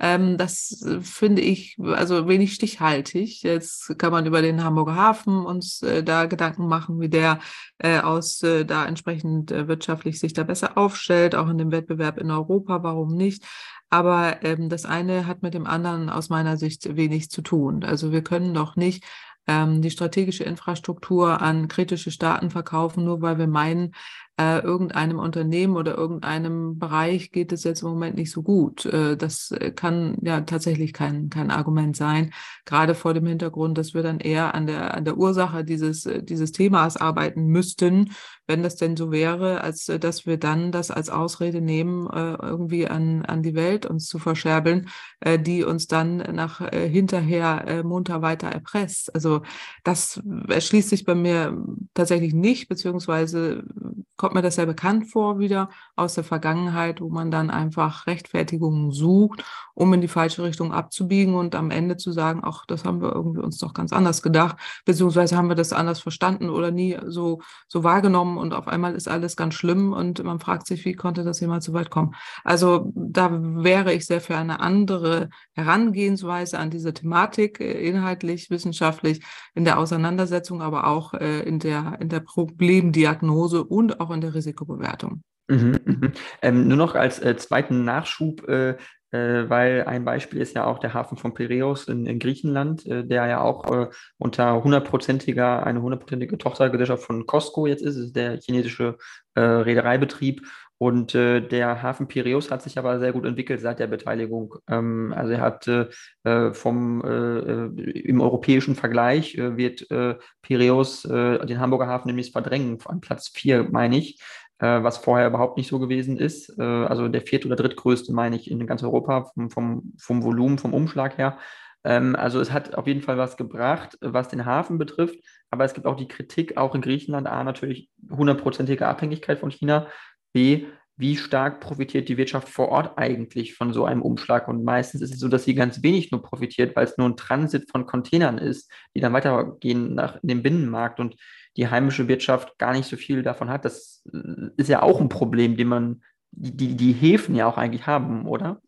Ähm, das äh, finde ich also wenig stichhaltig. Jetzt kann man über den Hamburger Hafen uns äh, da Gedanken machen, wie der äh, aus äh, da entsprechend äh, wirtschaftlich sich da besser aufstellt, auch in dem Wettbewerb in Europa, warum nicht. Aber ähm, das eine hat mit dem anderen aus meiner Sicht wenig zu tun. Also wir können doch nicht ähm, die strategische Infrastruktur an kritische Staaten verkaufen, nur weil wir meinen, äh, irgendeinem Unternehmen oder irgendeinem Bereich geht es jetzt im Moment nicht so gut. Äh, das kann ja tatsächlich kein, kein Argument sein, gerade vor dem Hintergrund, dass wir dann eher an der, an der Ursache dieses, dieses Themas arbeiten müssten, wenn das denn so wäre, als dass wir dann das als Ausrede nehmen, äh, irgendwie an, an die Welt uns zu verscherbeln, äh, die uns dann nach äh, hinterher äh, munter weiter erpresst. Also das erschließt sich bei mir tatsächlich nicht, beziehungsweise kommt mir das sehr bekannt vor wieder aus der Vergangenheit, wo man dann einfach Rechtfertigungen sucht, um in die falsche Richtung abzubiegen und am Ende zu sagen, ach, das haben wir irgendwie uns doch ganz anders gedacht, beziehungsweise haben wir das anders verstanden oder nie so, so wahrgenommen und auf einmal ist alles ganz schlimm und man fragt sich, wie konnte das jemals so weit kommen? Also da wäre ich sehr für eine andere Herangehensweise an diese Thematik, äh, inhaltlich, wissenschaftlich, in der Auseinandersetzung, aber auch äh, in der, in der Problemdiagnose und auch in der Risikobewertung. Mhm, mhm. Ähm, nur noch als äh, zweiten Nachschub, äh, äh, weil ein Beispiel ist ja auch der Hafen von Piraeus in, in Griechenland, äh, der ja auch äh, unter hundertprozentiger, eine hundertprozentige Tochtergesellschaft von Costco jetzt ist, ist der chinesische äh, Reedereibetrieb. Und äh, der Hafen Piraeus hat sich aber sehr gut entwickelt seit der Beteiligung. Ähm, also er hat äh, vom im europäischen Vergleich wird Piraeus den Hamburger Hafen nämlich verdrängen, an Platz 4, meine ich äh, was vorher überhaupt nicht so gewesen ist. Äh, also der viert- oder drittgrößte, meine ich, in ganz Europa vom, vom, vom Volumen, vom Umschlag her. Ähm, also es hat auf jeden Fall was gebracht, was den Hafen betrifft, aber es gibt auch die Kritik, auch in Griechenland, A, natürlich hundertprozentige Abhängigkeit von China, B, wie stark profitiert die Wirtschaft vor Ort eigentlich von so einem Umschlag? Und meistens ist es so, dass sie ganz wenig nur profitiert, weil es nur ein Transit von Containern ist, die dann weitergehen nach den Binnenmarkt. Und die heimische Wirtschaft gar nicht so viel davon hat. Das äh, ist ja auch ein Problem, den man, die, die Häfen ja auch eigentlich haben, oder?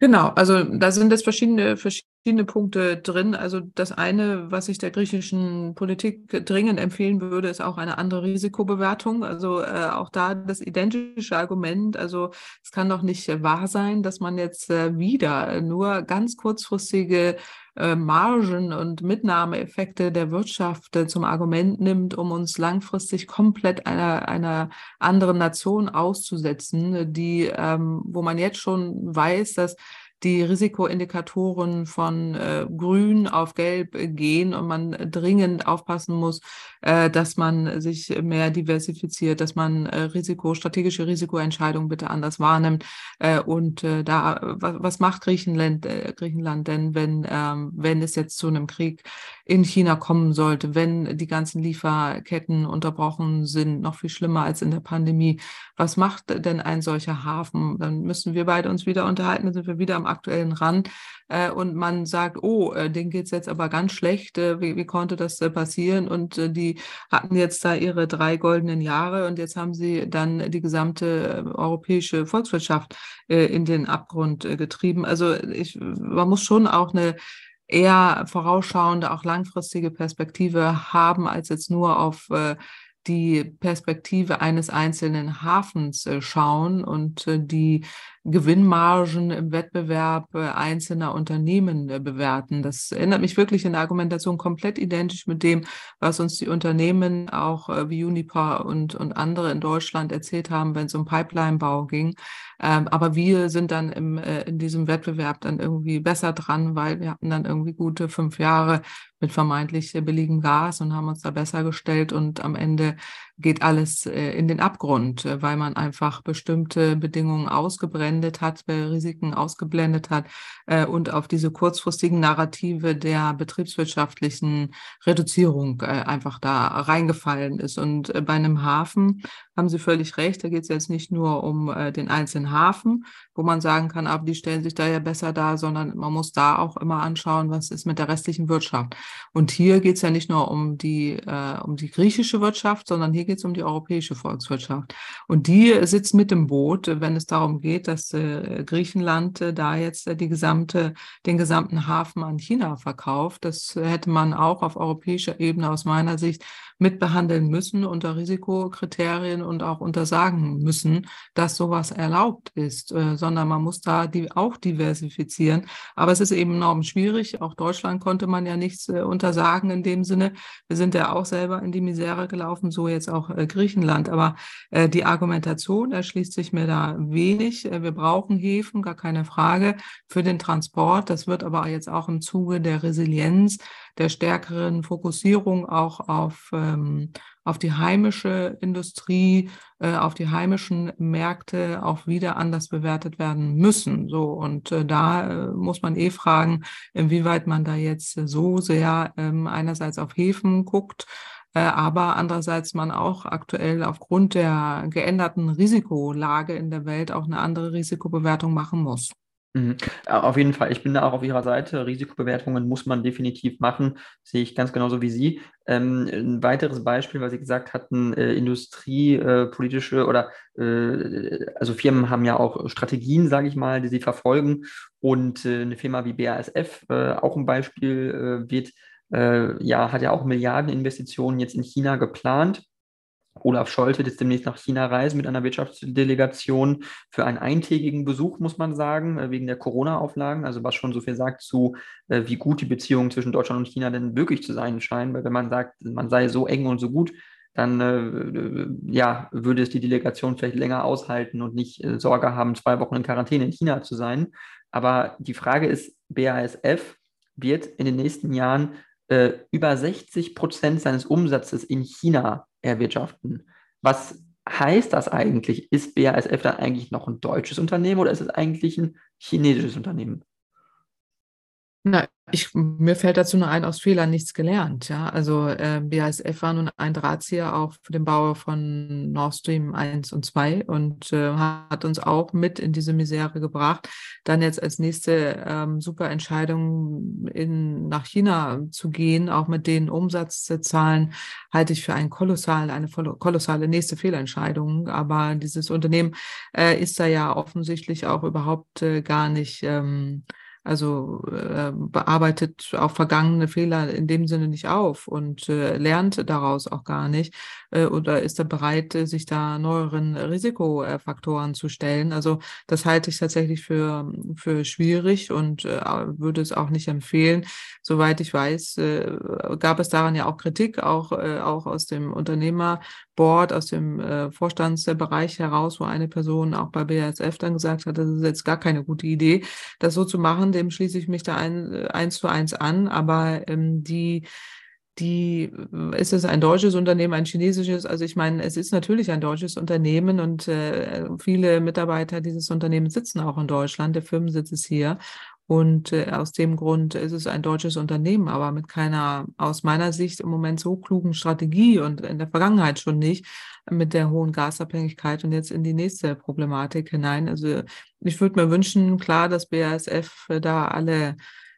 Genau, also da sind jetzt verschiedene, verschiedene Punkte drin. Also das eine, was ich der griechischen Politik dringend empfehlen würde, ist auch eine andere Risikobewertung. Also äh, auch da das identische Argument. Also es kann doch nicht wahr sein, dass man jetzt äh, wieder nur ganz kurzfristige äh, Margen und Mitnahmeeffekte der Wirtschaft äh, zum Argument nimmt, um uns langfristig komplett einer, einer anderen Nation auszusetzen, die, ähm, wo man jetzt schon weiß, dass die Risikoindikatoren von äh, grün auf gelb äh, gehen und man dringend aufpassen muss, äh, dass man sich mehr diversifiziert, dass man äh, Risiko, strategische Risikoentscheidungen bitte anders wahrnimmt. Äh, und äh, da, was, was macht Griechenland, Griechenland denn, wenn, ähm, wenn es jetzt zu einem Krieg in China kommen sollte, wenn die ganzen Lieferketten unterbrochen sind, noch viel schlimmer als in der Pandemie? Was macht denn ein solcher Hafen? Dann müssen wir beide uns wieder unterhalten, dann sind wir wieder am aktuellen Rand äh, und man sagt, oh, äh, denen geht's jetzt aber ganz schlecht, äh, wie, wie konnte das äh, passieren? Und die hatten jetzt da ihre drei goldenen Jahre und jetzt haben sie dann die gesamte europäische Volkswirtschaft in den Abgrund getrieben. Also ich, man muss schon auch eine eher vorausschauende, auch langfristige Perspektive haben, als jetzt nur auf äh, die Perspektive eines einzelnen Hafens äh, schauen und äh, die Gewinnmargen im Wettbewerb äh, einzelner Unternehmen äh, bewerten. Das erinnert mich wirklich in der Argumentation komplett identisch mit dem, was uns die Unternehmen auch äh, wie Unipa und, und andere in Deutschland erzählt haben, wenn es um Pipelinebau ging. Ähm, aber wir sind dann im, in diesem Wettbewerb dann irgendwie besser dran, weil wir hatten dann irgendwie gute fünf Jahre mit vermeintlich billigem Gas und haben uns da besser gestellt und am Ende geht alles in den Abgrund, weil man einfach bestimmte Bedingungen ausgeblendet hat, Risiken ausgeblendet hat äh, und auf diese kurzfristigen Narrative der betriebswirtschaftlichen Reduzierung äh, einfach da reingefallen ist. Und äh, bei einem Hafen haben Sie völlig recht, da geht es jetzt nicht nur um äh, den einzelnen Hafen, wo man sagen kann, aber die stellen sich da ja besser dar, sondern man muss da auch immer anschauen, was ist mit der restlichen Wirtschaft. Und hier geht es ja nicht nur um die, äh, um die griechische Wirtschaft, sondern hier geht es um die europäische Volkswirtschaft. Und die sitzt mit im Boot, wenn es darum geht, dass äh, Griechenland äh, da jetzt äh, die gesamte, den gesamten Hafen an China verkauft. Das hätte man auch auf europäischer Ebene aus meiner Sicht mitbehandeln müssen unter Risikokriterien und auch untersagen müssen, dass sowas erlaubt ist, äh, sondern man muss da die auch diversifizieren. Aber es ist eben enorm schwierig. Auch Deutschland konnte man ja nichts äh, untersagen in dem Sinne. Wir sind ja auch selber in die Misere gelaufen, so jetzt auch äh, Griechenland. Aber äh, die Argumentation erschließt sich mir da wenig. Äh, wir brauchen Häfen, gar keine Frage, für den Transport. Das wird aber jetzt auch im Zuge der Resilienz, der stärkeren Fokussierung auch auf, ähm, auf die heimische Industrie, äh, auf die heimischen Märkte auch wieder anders bewertet werden müssen. So und äh, da äh, muss man eh fragen, inwieweit man da jetzt so sehr ähm, einerseits auf Häfen guckt, aber andererseits man auch aktuell aufgrund der geänderten Risikolage in der Welt auch eine andere Risikobewertung machen muss. Mhm. Auf jeden Fall, ich bin da auch auf Ihrer Seite. Risikobewertungen muss man definitiv machen, sehe ich ganz genauso wie Sie. Ähm, ein weiteres Beispiel, was Sie gesagt hatten, äh, industriepolitische äh, oder äh, also Firmen haben ja auch Strategien, sage ich mal, die sie verfolgen. Und äh, eine Firma wie BASF, äh, auch ein Beispiel, äh, ja, hat ja auch Milliardeninvestitionen jetzt in China geplant Olaf Scholz wird jetzt demnächst nach China reisen mit einer Wirtschaftsdelegation für einen eintägigen Besuch, muss man sagen, äh, wegen der Corona-Auflagen. Also was schon so viel sagt zu, äh, wie gut die Beziehungen zwischen Deutschland und China denn wirklich zu sein scheinen. Weil wenn man sagt, man sei so eng und so gut, dann äh, ja, würde es die Delegation vielleicht länger aushalten und nicht Sorge haben, zwei Wochen in Quarantäne in China zu sein. Aber die Frage ist, BASF wird in den nächsten Jahren äh, über 60 Prozent seines Umsatzes in China erwirtschaften. Was heißt das eigentlich? Ist BASF dann eigentlich noch ein deutsches Unternehmen oder ist es eigentlich ein chinesisches Unternehmen? Na, ich, mir fällt dazu nur ein, aus Fehlern nichts gelernt. Ja, also äh, BASF war nun ein Drahtzieher auch für den Bau von Nord Stream 1 und 2 und äh, hat uns auch mit in diese Misere gebracht. Dann jetzt als nächste ähm, super Entscheidung in, nach China zu gehen, auch mit den Umsatzzahlen, halte ich für einen kolossal, eine kolossale nächste Fehlentscheidung. Aber dieses Unternehmen äh, ist da ja offensichtlich auch überhaupt äh, gar nicht. Ähm, also äh, bearbeitet auch vergangene Fehler in dem Sinne nicht auf und äh, lernt daraus auch gar nicht oder ist er bereit, äh, sich da neueren Risikofaktoren zu stellen. Also das halte ich tatsächlich für, für schwierig und äh, würde es auch nicht empfehlen. Soweit ich weiß, äh, gab es daran ja auch Kritik, auch, äh, auch aus dem Unternehmerboard, aus dem äh, Vorstandsbereich heraus, wo eine Person auch bei BASF dann gesagt hat, das ist jetzt gar keine gute Idee, das so zu machen dem schließe ich mich da ein, äh, eins zu eins an, aber ähm, die die, äh, ist es ein deutsches Unternehmen, ein chinesisches? Also ich meine, es ist natürlich ein deutsches Unternehmen und äh, viele Mitarbeiter dieses Unternehmens sitzen auch in Deutschland. Der Firmensitz ist hier. Und äh, aus dem Grund ist es ein deutsches Unternehmen, aber mit keiner, aus meiner Sicht im Moment so klugen Strategie und in der Vergangenheit schon nicht, mit der hohen Gasabhängigkeit und jetzt in die nächste Problematik hinein. Also ich würde mir wünschen, klar, dass BASF da alle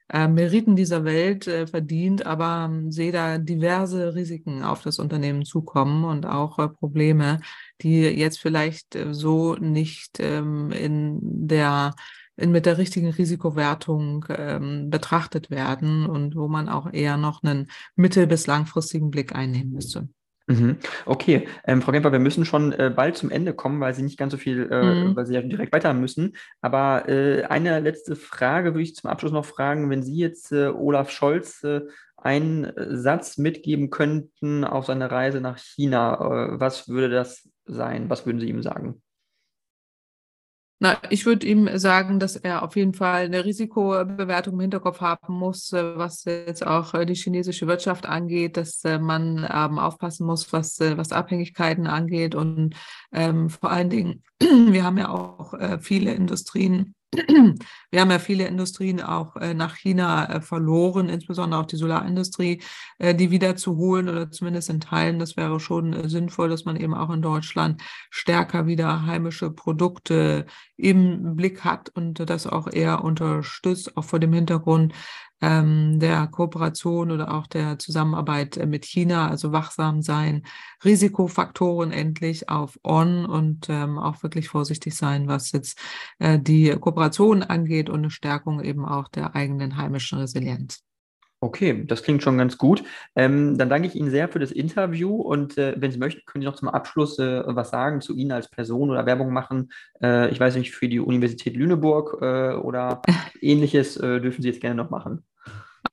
äh, Meriten dieser Welt äh, verdient, aber ähm, sehe da diverse Risiken auf das Unternehmen zukommen und auch äh, Probleme, die jetzt vielleicht äh, so nicht ähm, in der in, mit der richtigen Risikowertung ähm, betrachtet werden und wo man auch eher noch einen mittel- bis langfristigen Blick einnehmen müsste. Mhm. Okay, ähm, Frau Gemper, wir müssen schon äh, bald zum Ende kommen, weil Sie nicht ganz so viel, äh, mhm. weil Sie ja direkt weiter müssen. Aber äh, eine letzte Frage würde ich zum Abschluss noch fragen. Wenn Sie jetzt äh, Olaf Scholz äh, einen äh, Satz mitgeben könnten auf seine Reise nach China, was würde das sein? Was würden Sie ihm sagen? Na, ich würde ihm sagen, dass er auf jeden Fall eine Risikobewertung im Hinterkopf haben muss, äh, was jetzt auch äh, die chinesische Wirtschaft angeht, dass äh, man ähm, aufpassen muss, was, was Abhängigkeiten angeht. Und ähm, vor allen Dingen, wir haben ja auch äh, viele Industrien, wir haben ja viele Industrien auch äh, nach China äh, verloren, insbesondere auch die Solarindustrie, äh, die wieder zu holen oder zumindest in Teilen. Das wäre schon sinnvoll, dass man eben auch in Deutschland stärker wieder heimische Produkte im Blick hat und das auch eher unterstützt, auch vor dem Hintergrund ähm, der Kooperation oder auch der Zusammenarbeit äh, mit China, also wachsam sein, Risikofaktoren endlich auf On und ähm, auch wirklich vorsichtig sein, was jetzt äh, die Kooperation angeht und eine Stärkung eben auch der eigenen heimischen Resilienz. Okay, das klingt schon ganz gut. Ähm, dann danke ich Ihnen sehr für das Interview und äh, wenn Sie möchten, können Sie noch zum Abschluss äh, was sagen zu Ihnen als Person oder Werbung machen. Äh, ich weiß nicht, für die Universität Lüneburg äh, oder ähnliches äh, dürfen Sie jetzt gerne noch machen.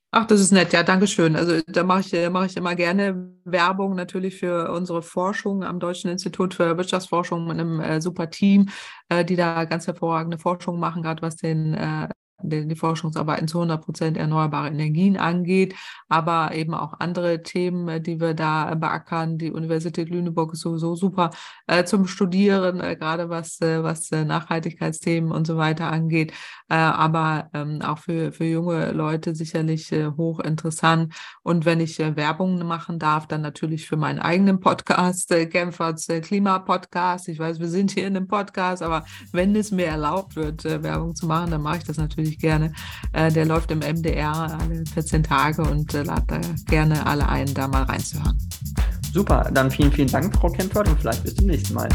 Ach, das ist nett, ja, danke schön. Also da mache ich, mache ich immer gerne Werbung natürlich für unsere Forschung am Deutschen Institut für Wirtschaftsforschung mit einem äh, super Team, äh, die da ganz hervorragende Forschung machen, gerade was den äh, die Forschungsarbeiten zu 100 Prozent erneuerbare Energien angeht, aber eben auch andere Themen, äh, die wir da beackern. Die Universität Lüneburg ist sowieso super äh, zum Studieren, äh, gerade was, äh, was äh, Nachhaltigkeitsthemen und so weiter angeht, äh, aber ähm, auch für, für junge Leute sicherlich hochinteressant. Und wenn ich Werbung machen darf, dann natürlich für meinen eigenen Podcast, äh, Genferts Klima-Podcast. Ich weiß, wir sind hier in einem Podcast, aber wenn es mir erlaubt wird, Werbung zu machen, dann mache ich das natürlich ich gerne. Äh, der läuft im MDR alle 14 Tage und äh, lade gerne alle ein, da mal reinzuhören. Super, dann vielen, vielen Dank, Frau Kempfert, und vielleicht bis zum nächsten Mal.